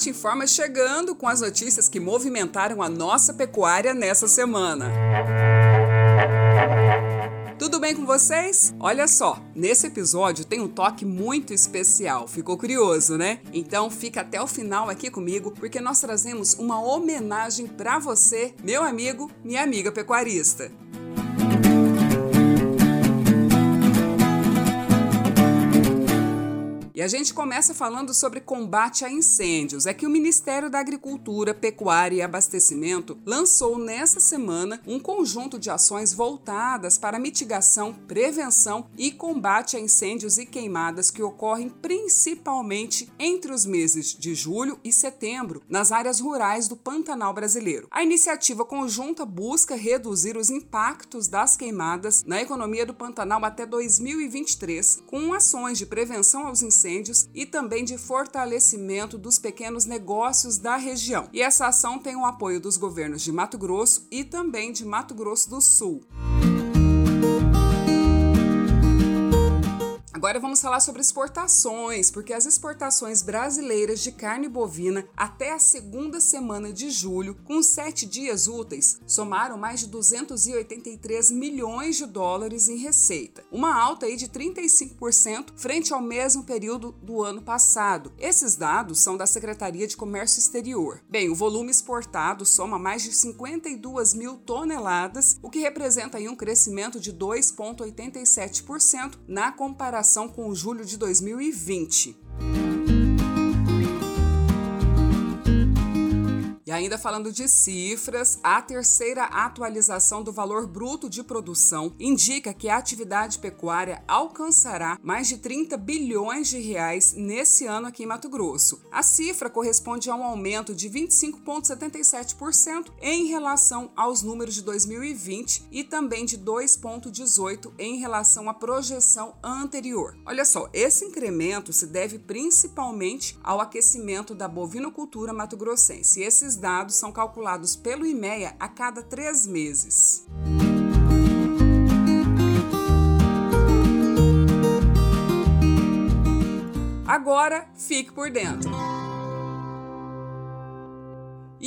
Combate Informa chegando com as notícias que movimentaram a nossa pecuária nessa semana. Tudo bem com vocês? Olha só, nesse episódio tem um toque muito especial. Ficou curioso, né? Então fica até o final aqui comigo, porque nós trazemos uma homenagem para você, meu amigo, minha amiga pecuarista. E a gente começa falando sobre combate a incêndios. É que o Ministério da Agricultura, Pecuária e Abastecimento lançou nessa semana um conjunto de ações voltadas para mitigação, prevenção e combate a incêndios e queimadas que ocorrem principalmente entre os meses de julho e setembro nas áreas rurais do Pantanal brasileiro. A iniciativa conjunta busca reduzir os impactos das queimadas na economia do Pantanal até 2023, com ações de prevenção aos incêndios incêndios e também de fortalecimento dos pequenos negócios da região. E essa ação tem o apoio dos governos de Mato Grosso e também de Mato Grosso do Sul. Agora vamos falar sobre exportações, porque as exportações brasileiras de carne bovina até a segunda semana de julho, com sete dias úteis, somaram mais de 283 milhões de dólares em receita, uma alta aí de 35% frente ao mesmo período do ano passado. Esses dados são da Secretaria de Comércio Exterior. Bem, o volume exportado soma mais de 52 mil toneladas, o que representa aí um crescimento de 2,87% na comparação comparação com julho de 2020. E ainda falando de cifras, a terceira atualização do valor bruto de produção indica que a atividade pecuária alcançará mais de 30 bilhões de reais nesse ano aqui em Mato Grosso. A cifra corresponde a um aumento de 25,77% em relação aos números de 2020 e também de 2,18% em relação à projeção anterior. Olha só, esse incremento se deve principalmente ao aquecimento da bovinocultura mato-grossense. Esses dados são calculados pelo IMEA a cada três meses. Agora, fique por dentro.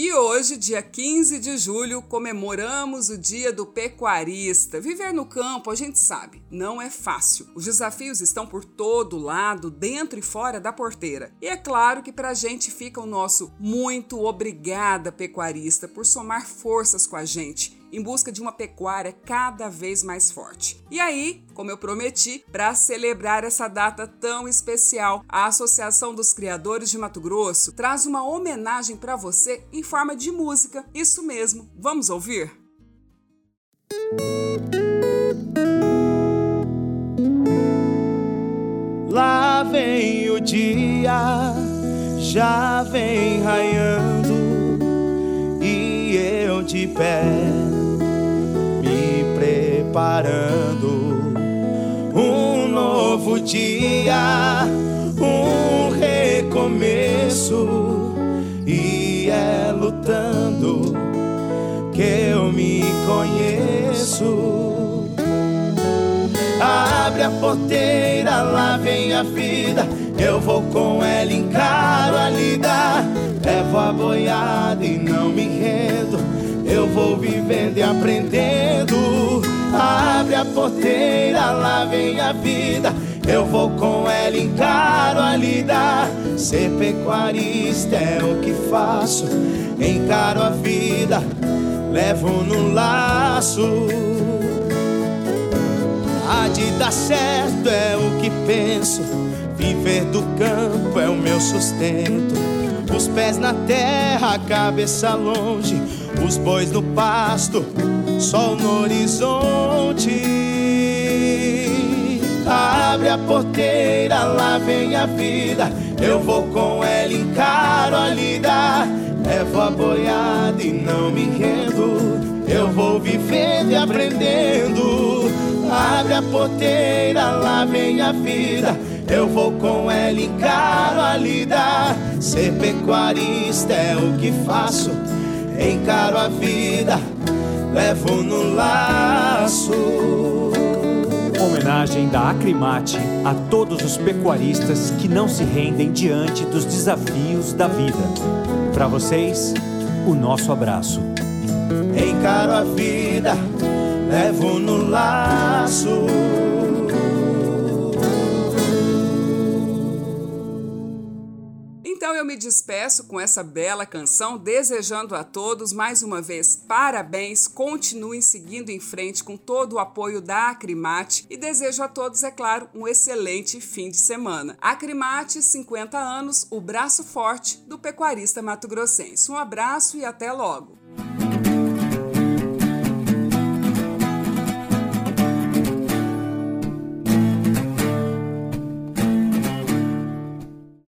E hoje, dia 15 de julho, comemoramos o Dia do Pecuarista. Viver no campo, a gente sabe, não é fácil. Os desafios estão por todo lado, dentro e fora da porteira. E é claro que para a gente fica o nosso muito obrigada, pecuarista, por somar forças com a gente em busca de uma pecuária cada vez mais forte. E aí, como eu prometi, para celebrar essa data tão especial, a Associação dos Criadores de Mato Grosso traz uma homenagem para você em forma de música. Isso mesmo, vamos ouvir? Lá vem o dia, já vem raiando, e eu de pé preparando um novo dia, um recomeço, e é lutando que eu me conheço. Abre a porteira, lá vem a vida. Eu vou com ela, encaro a lida. Levo a boiada e não me rendo. Eu vou vivendo e aprendendo. Abre a porteira, lá vem a vida. Eu vou com ela, encaro a lida. Ser pecuarista é o que faço. Encaro a vida, levo no laço. Há de dar certo é o que penso. Viver do campo é o meu sustento. Os pés na terra, a cabeça longe. Os bois no pasto sol no horizonte. Abre a porteira, lá vem a vida. Eu vou com ela, encaro a lida. Levo a boiada e não me rendo. Eu vou vivendo e aprendendo. Abre a porteira, lá vem a vida. Eu vou com ela, encaro a lida. Ser pecuarista é o que faço. Encaro a vida levo no laço. Homenagem da Acrimate a todos os pecuaristas que não se rendem diante dos desafios da vida. Para vocês, o nosso abraço. Encaro a vida, levo no laço. Então eu me despeço com essa bela canção, desejando a todos mais uma vez parabéns, continuem seguindo em frente com todo o apoio da Acrimate e desejo a todos, é claro, um excelente fim de semana. Acrimate, 50 anos, o braço forte do pecuarista mato-grossense. Um abraço e até logo.